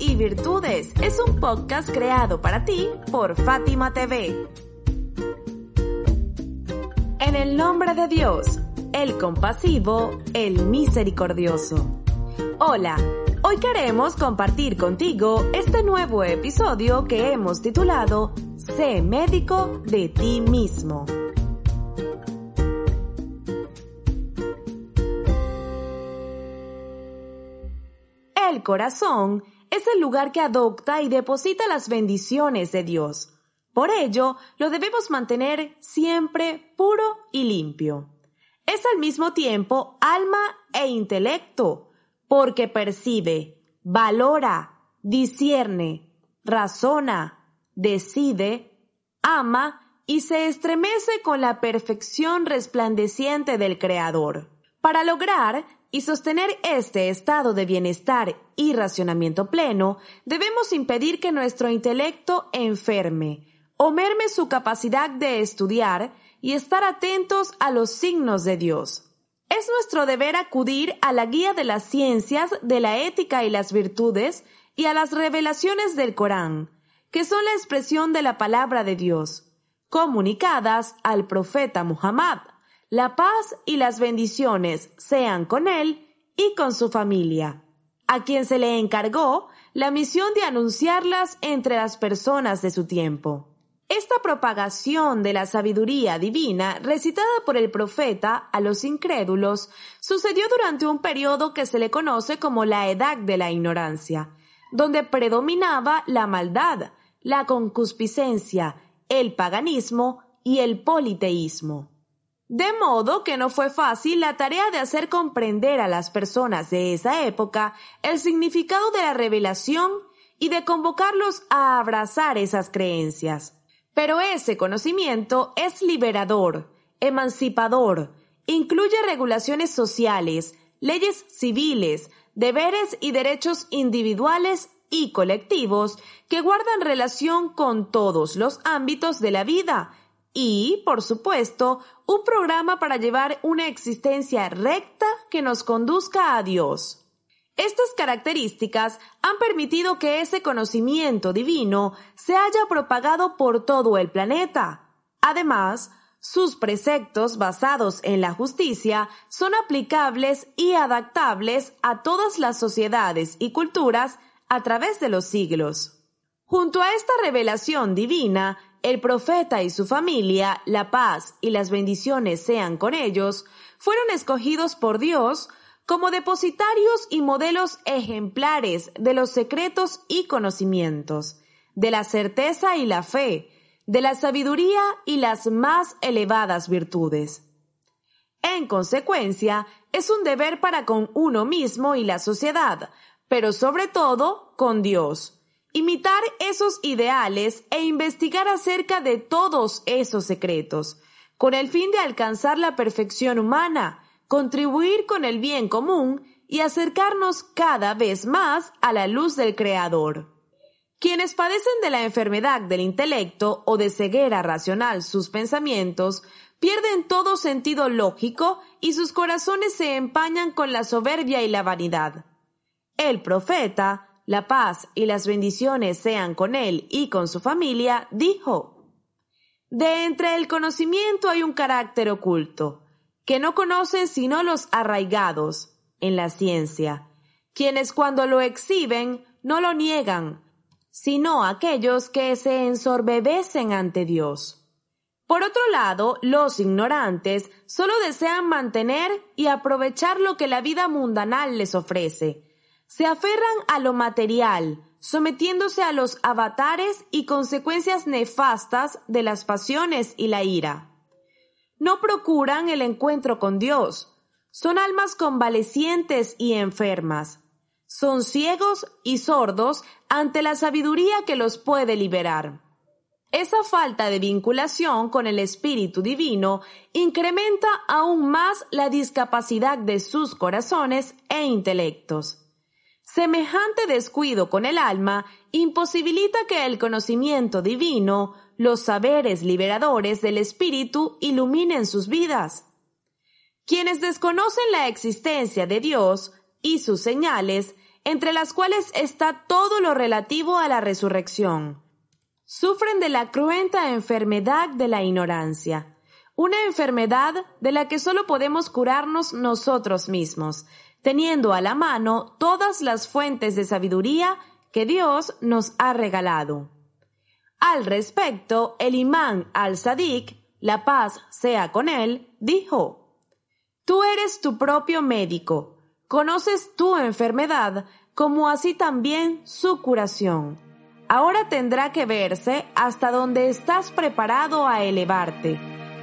Y Virtudes es un podcast creado para ti por Fátima TV. En el nombre de Dios, el compasivo, el misericordioso. Hola, hoy queremos compartir contigo este nuevo episodio que hemos titulado Sé médico de ti mismo. El corazón es el lugar que adopta y deposita las bendiciones de Dios. Por ello, lo debemos mantener siempre puro y limpio. Es al mismo tiempo alma e intelecto, porque percibe, valora, discierne, razona, decide, ama y se estremece con la perfección resplandeciente del Creador. Para lograr y sostener este estado de bienestar y racionamiento pleno, debemos impedir que nuestro intelecto enferme o merme su capacidad de estudiar y estar atentos a los signos de Dios. Es nuestro deber acudir a la guía de las ciencias, de la ética y las virtudes y a las revelaciones del Corán, que son la expresión de la palabra de Dios, comunicadas al profeta Muhammad la paz y las bendiciones sean con él y con su familia, a quien se le encargó la misión de anunciarlas entre las personas de su tiempo. Esta propagación de la sabiduría divina recitada por el profeta a los incrédulos sucedió durante un periodo que se le conoce como la Edad de la Ignorancia, donde predominaba la maldad, la concupiscencia, el paganismo y el politeísmo. De modo que no fue fácil la tarea de hacer comprender a las personas de esa época el significado de la revelación y de convocarlos a abrazar esas creencias. Pero ese conocimiento es liberador, emancipador, incluye regulaciones sociales, leyes civiles, deberes y derechos individuales y colectivos que guardan relación con todos los ámbitos de la vida y, por supuesto, un programa para llevar una existencia recta que nos conduzca a Dios. Estas características han permitido que ese conocimiento divino se haya propagado por todo el planeta. Además, sus preceptos basados en la justicia son aplicables y adaptables a todas las sociedades y culturas a través de los siglos. Junto a esta revelación divina, el profeta y su familia, la paz y las bendiciones sean con ellos, fueron escogidos por Dios como depositarios y modelos ejemplares de los secretos y conocimientos, de la certeza y la fe, de la sabiduría y las más elevadas virtudes. En consecuencia, es un deber para con uno mismo y la sociedad, pero sobre todo con Dios, imitar esos ideales e investigar acerca de todos esos secretos, con el fin de alcanzar la perfección humana, contribuir con el bien común y acercarnos cada vez más a la luz del Creador. Quienes padecen de la enfermedad del intelecto o de ceguera racional sus pensamientos pierden todo sentido lógico y sus corazones se empañan con la soberbia y la vanidad. El profeta, la paz y las bendiciones sean con él y con su familia, dijo, De entre el conocimiento hay un carácter oculto, que no conocen sino los arraigados en la ciencia, quienes cuando lo exhiben no lo niegan, sino aquellos que se ensorbebecen ante Dios. Por otro lado, los ignorantes solo desean mantener y aprovechar lo que la vida mundanal les ofrece, se aferran a lo material, sometiéndose a los avatares y consecuencias nefastas de las pasiones y la ira. No procuran el encuentro con Dios, son almas convalecientes y enfermas. son ciegos y sordos ante la sabiduría que los puede liberar. Esa falta de vinculación con el Espíritu Divino incrementa aún más la discapacidad de sus corazones e intelectos. Semejante descuido con el alma imposibilita que el conocimiento divino, los saberes liberadores del Espíritu iluminen sus vidas. Quienes desconocen la existencia de Dios y sus señales, entre las cuales está todo lo relativo a la resurrección, sufren de la cruenta enfermedad de la ignorancia, una enfermedad de la que solo podemos curarnos nosotros mismos, teniendo a la mano todas las fuentes de sabiduría que Dios nos ha regalado. Al respecto, el imán al-Sadiq, la paz sea con él, dijo, Tú eres tu propio médico, conoces tu enfermedad, como así también su curación. Ahora tendrá que verse hasta donde estás preparado a elevarte,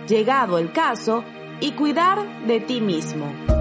llegado el caso, y cuidar de ti mismo.